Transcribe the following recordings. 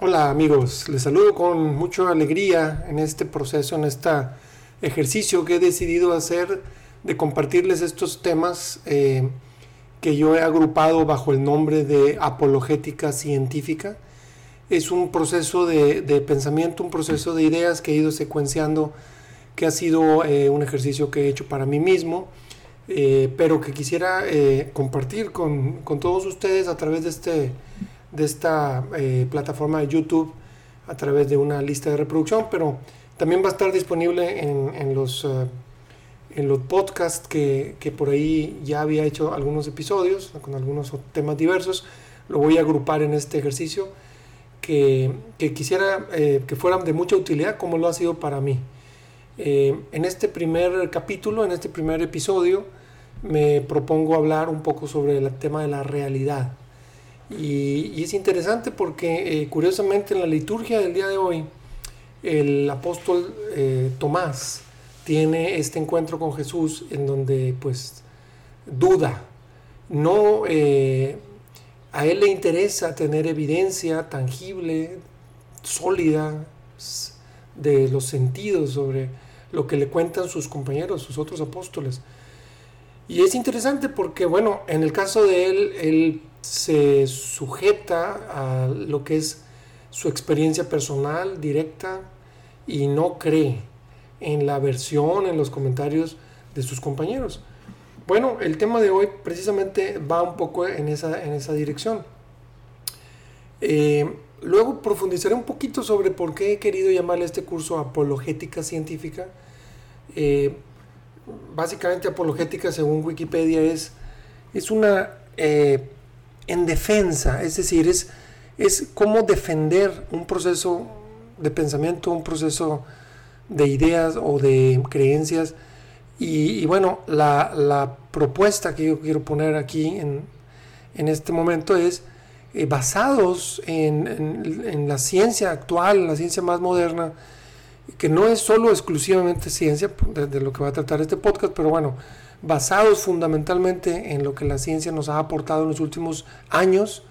Hola amigos, les saludo con mucha alegría en este proceso, en este ejercicio que he decidido hacer de compartirles estos temas eh, que yo he agrupado bajo el nombre de apologética científica. Es un proceso de, pensamiento, un proceso de ideas que he ido secuenciando, que ha sido eh, un ejercicio que he hecho para mí mismo, eh, pero que quisiera compartir con, con todos ustedes a través de este de esta eh, plataforma de YouTube a través de una lista de reproducción, pero también va a estar disponible en, los, eh, en los podcasts que, por ahí ya había hecho algunos episodios con algunos temas diversos. Lo voy a agrupar en este ejercicio que, quisiera eh, que fueran de mucha utilidad como lo ha sido para mí. en este primer capítulo, en este primer episodio, me propongo hablar un poco sobre el tema de la realidad. Y, es interesante porque eh, curiosamente en la liturgia del día de hoy, el apóstol eh, Tomás tiene este encuentro con Jesús en donde pues duda. No, eh, a él le interesa tener evidencia tangible, sólida de los sentidos sobre lo que le cuentan sus compañeros, sus otros apóstoles. Y es interesante porque, bueno, en el caso de él, él se sujeta a lo que es su experiencia personal directa y no cree en la versión, en los comentarios de sus compañeros. Bueno, el tema de hoy precisamente va un poco en esa, en esa dirección. Eh, luego profundizaré un poquito sobre por qué he querido llamarle este curso apologética científica. Eh, básicamente apologética según Wikipedia es, es una eh, en defensa, es decir, es, es cómo defender un proceso de pensamiento, un proceso de ideas o de creencias. Y, bueno, la, propuesta que yo quiero poner aquí en, este momento es eh, basados en, la ciencia actual, la ciencia más moderna, que no es solo exclusivamente ciencia, de lo que va a tratar este podcast, pero bueno, basados fundamentalmente en lo que la ciencia nos ha aportado en los últimos años,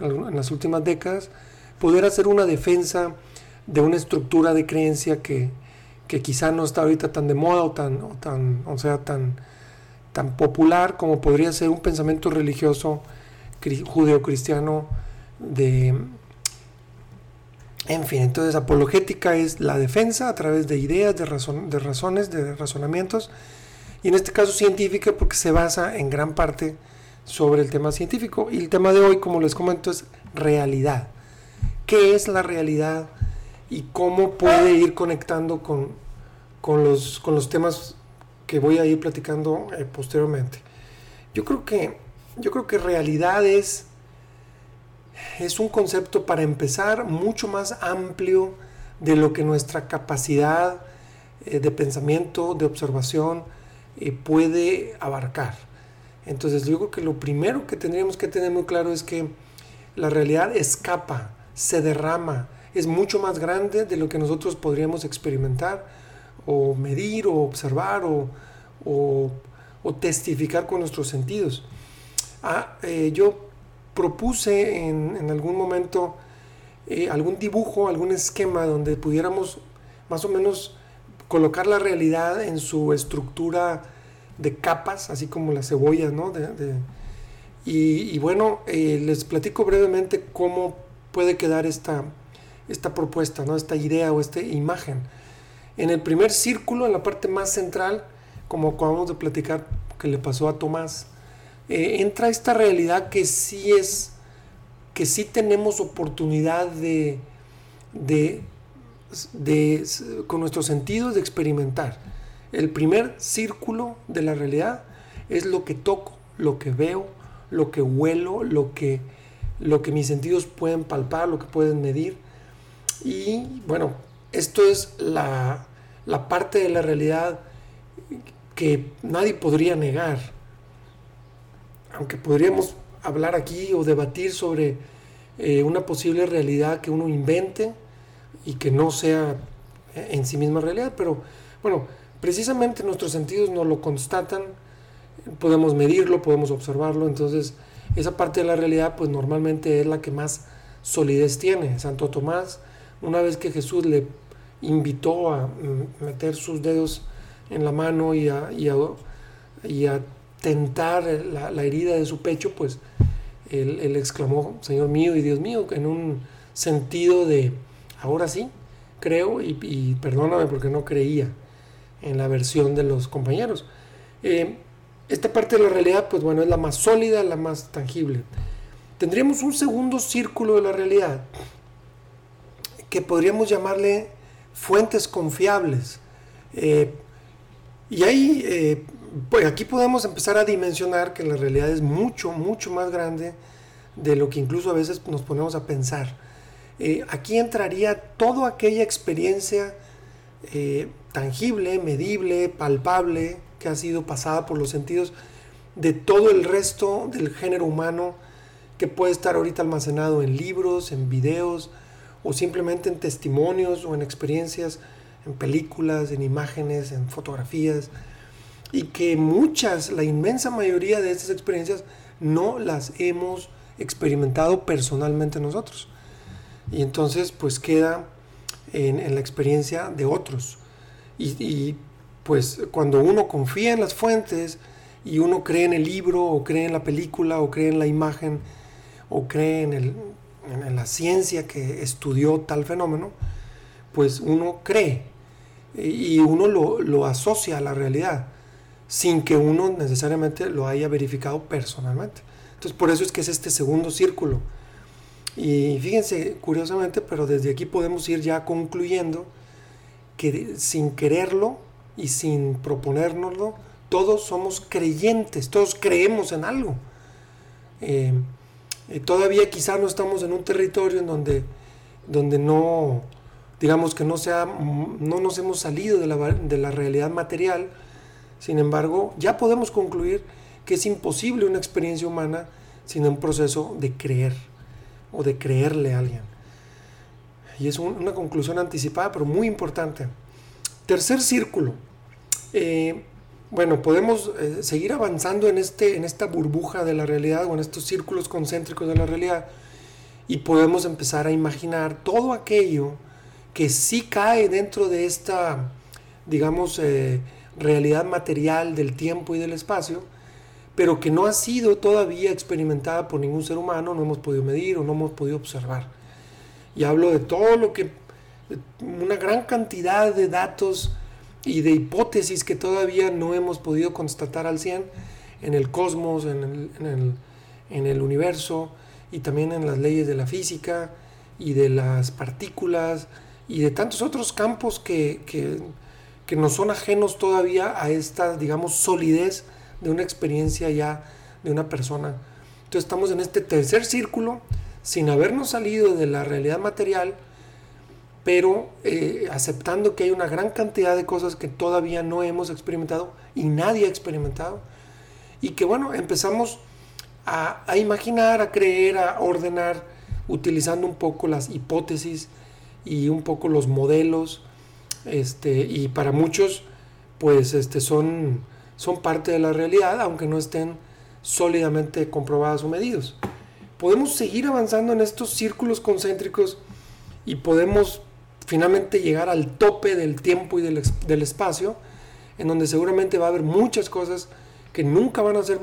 en las últimas décadas, poder hacer una defensa de una estructura de creencia que, quizá no está ahorita tan de moda o tan, o tan, o sea, tan, tan popular como podría ser un pensamiento religioso judeo-cristiano de... En fin, entonces apologética es la defensa a través de ideas, de, de razones, de razonamientos, y en este caso científica porque se basa en gran parte sobre el tema científico. Y el tema de hoy, como les comento, es realidad. ¿Qué es la realidad y cómo puede ir conectando con, con, los, con los temas que voy a ir platicando eh, posteriormente? Yo creo que, yo creo que realidad es, es un concepto para empezar mucho más amplio de lo que nuestra capacidad eh, de pensamiento, de observación, eh, puede abarcar. Entonces creo que lo primero que tendríamos que tener muy claro es que la realidad escapa, se derrama, es mucho más grande de lo que nosotros podríamos experimentar o medir o observar o, o, testificar con nuestros sentidos. Ah, eh, yo propuse en, en algún momento eh, algún dibujo, algún esquema donde pudiéramos más o menos colocar la realidad en su estructura de capas, así como la cebolla, ¿no? y, bueno, eh, les platico brevemente cómo puede quedar esta, esta propuesta, ¿no? Esta idea o esta imagen. En el primer círculo, en la parte más central, como acabamos de platicar que le pasó a Tomás, eh, entra esta realidad que sí es, que sí tenemos oportunidad de, de, con nuestros sentidos de experimentar. El primer círculo de la realidad es lo que toco, lo que veo, lo que huelo, lo que, lo que mis sentidos pueden palpar, lo que pueden medir. Y bueno, esto es la, la parte de la realidad que nadie podría negar. Aunque podríamos hablar aquí o debatir sobre eh, una posible realidad que uno invente, y que no sea en sí misma realidad, pero bueno, precisamente nuestros sentidos nos lo constatan, podemos medirlo, podemos observarlo, entonces esa parte de la realidad pues normalmente es la que más solidez tiene. Santo Tomás, una vez que Jesús le invitó a meter sus dedos en la mano y a, y a, tentar la, herida de su pecho, pues él, exclamó, Señor mío y Dios mío, en un sentido de, ahora sí, creo y, perdóname porque no creía en la versión de los compañeros. Eh, esta parte de la realidad, pues bueno, es la más sólida, la más tangible. Tendríamos un segundo círculo de la realidad que podríamos llamarle fuentes confiables. Eh, y ahí, eh, pues aquí podemos empezar a dimensionar que la realidad es mucho, mucho más grande de lo que incluso a veces nos ponemos a pensar. Eh, aquí entraría toda aquella experiencia tangible, medible, palpable, que ha sido pasada por los sentidos de todo el resto del género humano que puede estar ahorita almacenado en libros, en videos, o simplemente en testimonios o en experiencias, en películas, en imágenes, en fotografías, y que muchas, la inmensa mayoría de estas experiencias no las hemos experimentado personalmente nosotros. Y entonces pues queda en, la experiencia de otros. Y, pues cuando uno confía en las fuentes y uno cree en el libro o cree en la película o cree en la imagen o cree en en la ciencia que estudió tal fenómeno, pues uno cree y uno lo, asocia a la realidad sin que uno necesariamente lo haya verificado personalmente. Entonces por eso es que es este segundo círculo. Y fíjense, curiosamente, pero desde aquí podemos ir ya concluyendo que sin quererlo y sin proponérnoslo, todos somos creyentes, todos creemos en algo. Eh, eh, todavía quizá no estamos en un territorio en donde, donde no, digamos que no, sea, no nos hemos salido de la, de la realidad material, sin embargo, ya podemos concluir que es imposible una experiencia humana sin un proceso de creer o de creerle a alguien. Y es una conclusión anticipada, pero muy importante. Tercer círculo. Eh, bueno, podemos eh, seguir avanzando en, este, en esta burbuja de la realidad o en estos círculos concéntricos de la realidad y podemos empezar a imaginar todo aquello que sí cae dentro de esta, digamos, eh, realidad material del tiempo y del espacio, pero que no ha sido todavía experimentada por ningún ser humano, no hemos podido medir o no hemos podido observar. Y hablo de todo lo que, una gran cantidad de datos y de hipótesis que todavía no hemos podido constatar al 100 en el cosmos, en el, universo y también en las leyes de la física y de las partículas y de tantos otros campos que, que, que no son ajenos todavía a esta, digamos, solidez de una experiencia ya de una persona. Entonces estamos en este tercer círculo sin habernos salido de la realidad material, pero eh, aceptando que hay una gran cantidad de cosas que todavía no hemos experimentado y nadie ha experimentado, y que bueno, empezamos a, imaginar, a creer, a ordenar, utilizando un poco las hipótesis y un poco los modelos, este, y para muchos, pues este, son, son parte de la realidad, aunque no estén sólidamente comprobadas o medidos. Podemos seguir avanzando en estos círculos concéntricos y podemos finalmente llegar al tope del tiempo y del, espacio, en donde seguramente va a haber muchas cosas que nunca van a ser,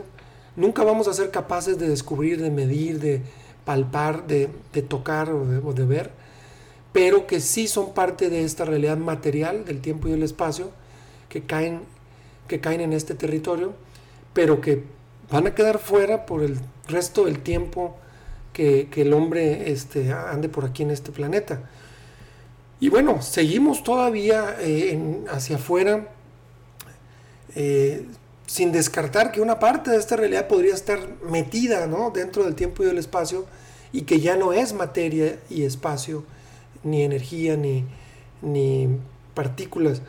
nunca vamos a ser capaces de descubrir, de medir, de palpar, de, tocar o de, ver, pero que sí son parte de esta realidad material del tiempo y del espacio que caen, que caen en este territorio, pero que van a quedar fuera por el resto del tiempo que, el hombre este, ande por aquí en este planeta. Y bueno, seguimos todavía eh, hacia afuera, eh, sin descartar que una parte de esta realidad podría estar metida dentro del tiempo y del espacio y que ya no es materia y espacio, ni energía, ni, partículas.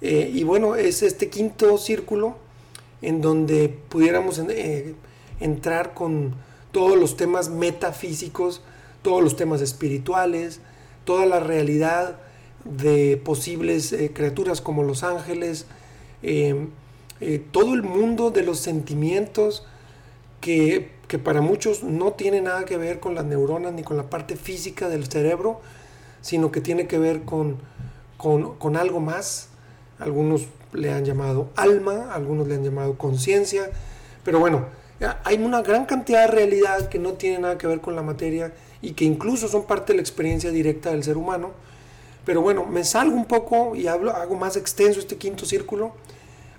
Eh, y bueno, es este quinto círculo en donde pudiéramos entrar con todos los temas metafísicos, todos los temas espirituales, toda la realidad de posibles eh, criaturas como los ángeles, eh, eh, todo el mundo de los sentimientos, que, para muchos no tiene nada que ver con las neuronas ni con la parte física del cerebro, sino que tiene que ver con, con, algo más. Algunos le han llamado alma, algunos le han llamado conciencia, pero bueno, hay una gran cantidad de realidad que no tiene nada que ver con la materia y que incluso son parte de la experiencia directa del ser humano. Pero bueno, me salgo un poco y hablo, hago más extenso este quinto círculo,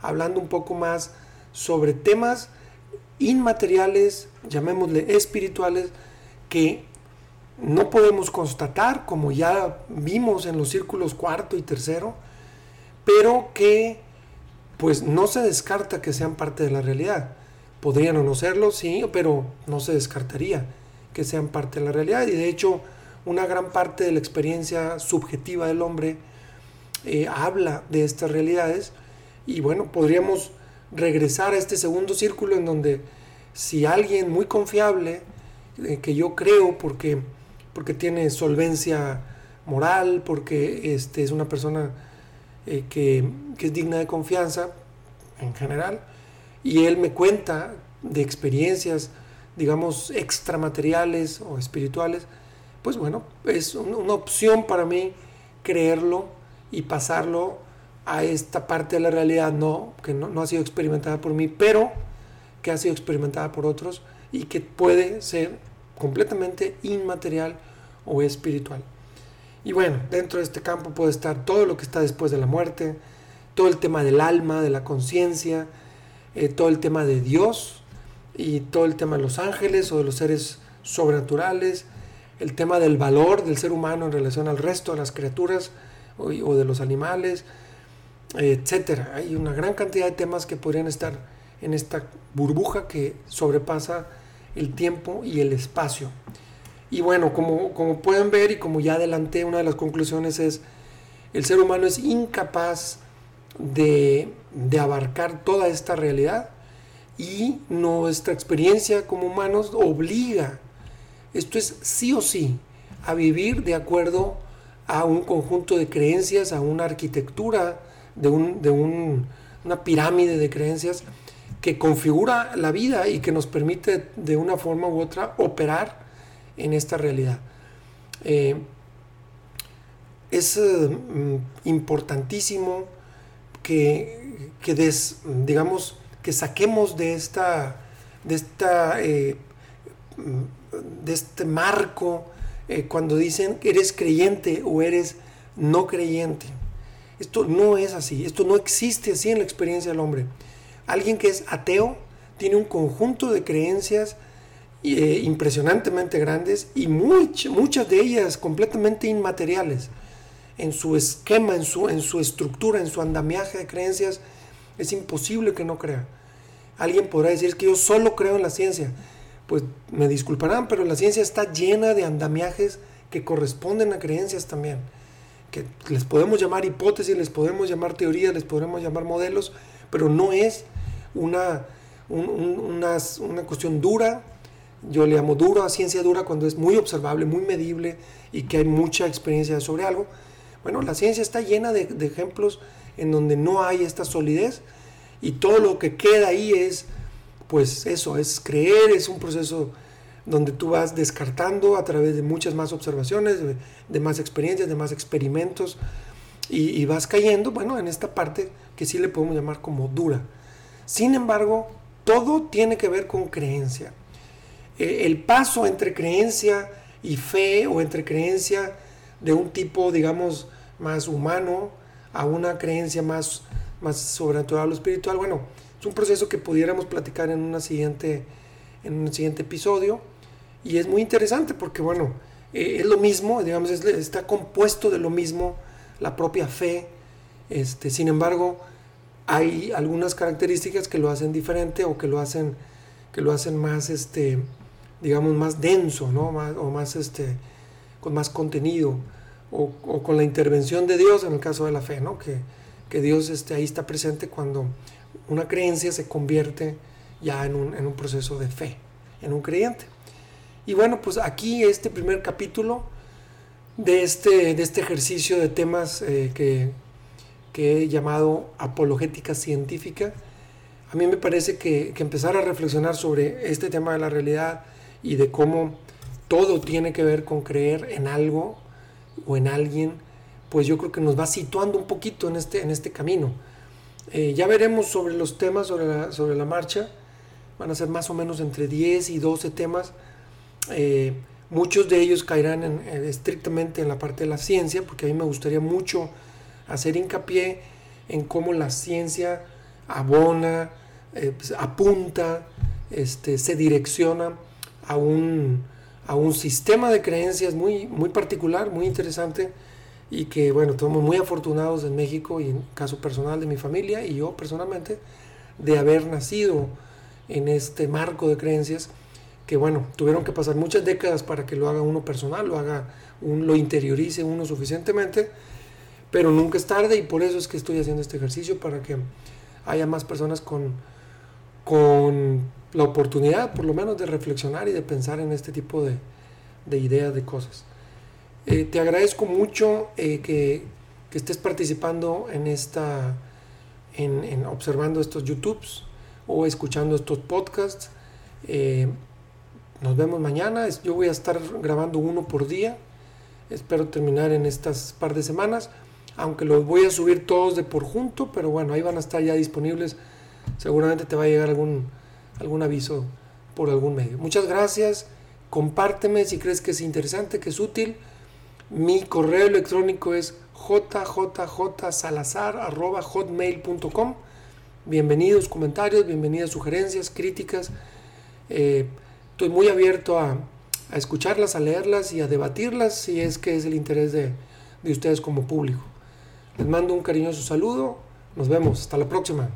hablando un poco más sobre temas inmateriales, llamémosle espirituales, que no podemos constatar, como ya vimos en los círculos cuarto y tercero, pero que pues no se descarta que sean parte de la realidad. Podrían o no serlo, sí, pero no se descartaría que sean parte de la realidad. Y de hecho, una gran parte de la experiencia subjetiva del hombre eh, habla de estas realidades. Y bueno, podríamos regresar a este segundo círculo en donde si alguien muy confiable, eh, que yo creo porque, porque tiene solvencia moral, porque este, es una persona eh, que, es digna de confianza en general, y él me cuenta de experiencias, digamos, extramateriales o espirituales, pues bueno, es una opción para mí creerlo y pasarlo a esta parte de la realidad no, que no, ha sido experimentada por mí, pero que ha sido experimentada por otros y que puede ser completamente inmaterial o espiritual. Y bueno, dentro de este campo puede estar todo lo que está después de la muerte, todo el tema del alma, de la conciencia, eh, todo el tema de Dios y todo el tema de los ángeles o de los seres sobrenaturales, el tema del valor del ser humano en relación al resto de las criaturas o de los animales, etcétera. Hay una gran cantidad de temas que podrían estar en esta burbuja que sobrepasa el tiempo y el espacio. Y bueno, como, como pueden ver y como ya adelanté, una de las conclusiones es, el ser humano es incapaz de, de abarcar toda esta realidad y nuestra experiencia como humanos obliga, esto es sí o sí, a vivir de acuerdo a un conjunto de creencias, a una arquitectura de, un, de una pirámide de creencias que configura la vida y que nos permite de una forma u otra operar en esta realidad. Eh, es eh, importantísimo que, digamos, que saquemos de esta, de esta, eh, de este marco cuando dicen eres creyente o eres no creyente. Esto no es así, esto no existe así en la experiencia del hombre. Alguien que es ateo tiene un conjunto de creencias eh, impresionantemente grandes y muchas de ellas completamente inmateriales. En su esquema, en su, en su estructura, en su andamiaje de creencias, es imposible que no crea. Alguien podrá decir que yo solo creo en la ciencia. Pues me disculparán, pero la ciencia está llena de andamiajes que corresponden a creencias también que les podemos llamar hipótesis, les podemos llamar teorías, les podemos llamar modelos, pero no es una, una, una, cuestión dura. Yo le llamo duro a ciencia dura cuando es muy observable, muy medible y que hay mucha experiencia sobre algo. Bueno, la ciencia está llena de, de ejemplos en donde no hay esta solidez y todo lo que queda ahí es, pues eso, es creer, es un proceso donde tú vas descartando a través de muchas más observaciones, de, más experiencias, de más experimentos, y, vas cayendo, bueno, en esta parte que sí le podemos llamar como dura. Sin embargo, todo tiene que ver con creencia. E, el paso entre creencia y fe, o entre creencia de un tipo, digamos, más humano, a una creencia más, más sobrenatural o espiritual, bueno, es un proceso que pudiéramos platicar en, una siguiente, en un siguiente episodio. Y es muy interesante porque, bueno, eh, es lo mismo, digamos, está compuesto de lo mismo la propia fe. Este, sin embargo, hay algunas características que lo hacen diferente o que lo hacen, que lo hacen más, este, digamos, más denso, ¿no? o más, este, con más contenido. O, con la intervención de Dios en el caso de la fe, ¿no? Que, que Dios este, ahí está presente cuando una creencia se convierte ya en un, en un proceso de fe, en un creyente. Y bueno, pues aquí este primer capítulo de este, de este ejercicio de temas eh, que, he llamado apologética científica, a mí me parece que, que empezar a reflexionar sobre este tema de la realidad y de cómo todo tiene que ver con creer en algo o en alguien, pues yo creo que nos va situando un poquito en este, en este camino. Eh, ya veremos sobre los temas sobre la, sobre la marcha, van a ser más o menos entre 10 y 12 temas. Eh, muchos de ellos caerán en, estrictamente en la parte de la ciencia, porque a mí me gustaría mucho hacer hincapié en cómo la ciencia abona, eh, pues, apunta, este, se direcciona a un, a un sistema de creencias muy, muy particular, muy interesante y que bueno, estamos muy afortunados en México y en caso personal de mi familia y yo personalmente de haber nacido en este marco de creencias que bueno, tuvieron que pasar muchas décadas para que lo haga uno personal, lo haga, un, lo interiorice uno suficientemente, pero nunca es tarde y por eso es que estoy haciendo este ejercicio para que haya más personas con, con la oportunidad por lo menos de reflexionar y de pensar en este tipo de, de ideas, de cosas. Eh, te agradezco mucho eh, que, que, estés participando en esta, en, en, observando estos YouTubes o escuchando estos podcasts. Eh, nos vemos mañana. Yo voy a estar grabando uno por día. Espero terminar en estas par de semanas. Aunque los voy a subir todos de por junto, pero bueno, ahí van a estar ya disponibles. Seguramente te va a llegar algún, algún aviso por algún medio. Muchas gracias. Compárteme si crees que es interesante, que es útil. Mi correo electrónico es jjjsalazar.hotmail.com. Bienvenidos comentarios, bienvenidas sugerencias, críticas. Eh, estoy muy abierto a, a, escucharlas, a leerlas y a debatirlas si es que es el interés de, de ustedes como público. Les mando un cariñoso saludo. Nos vemos. Hasta la próxima.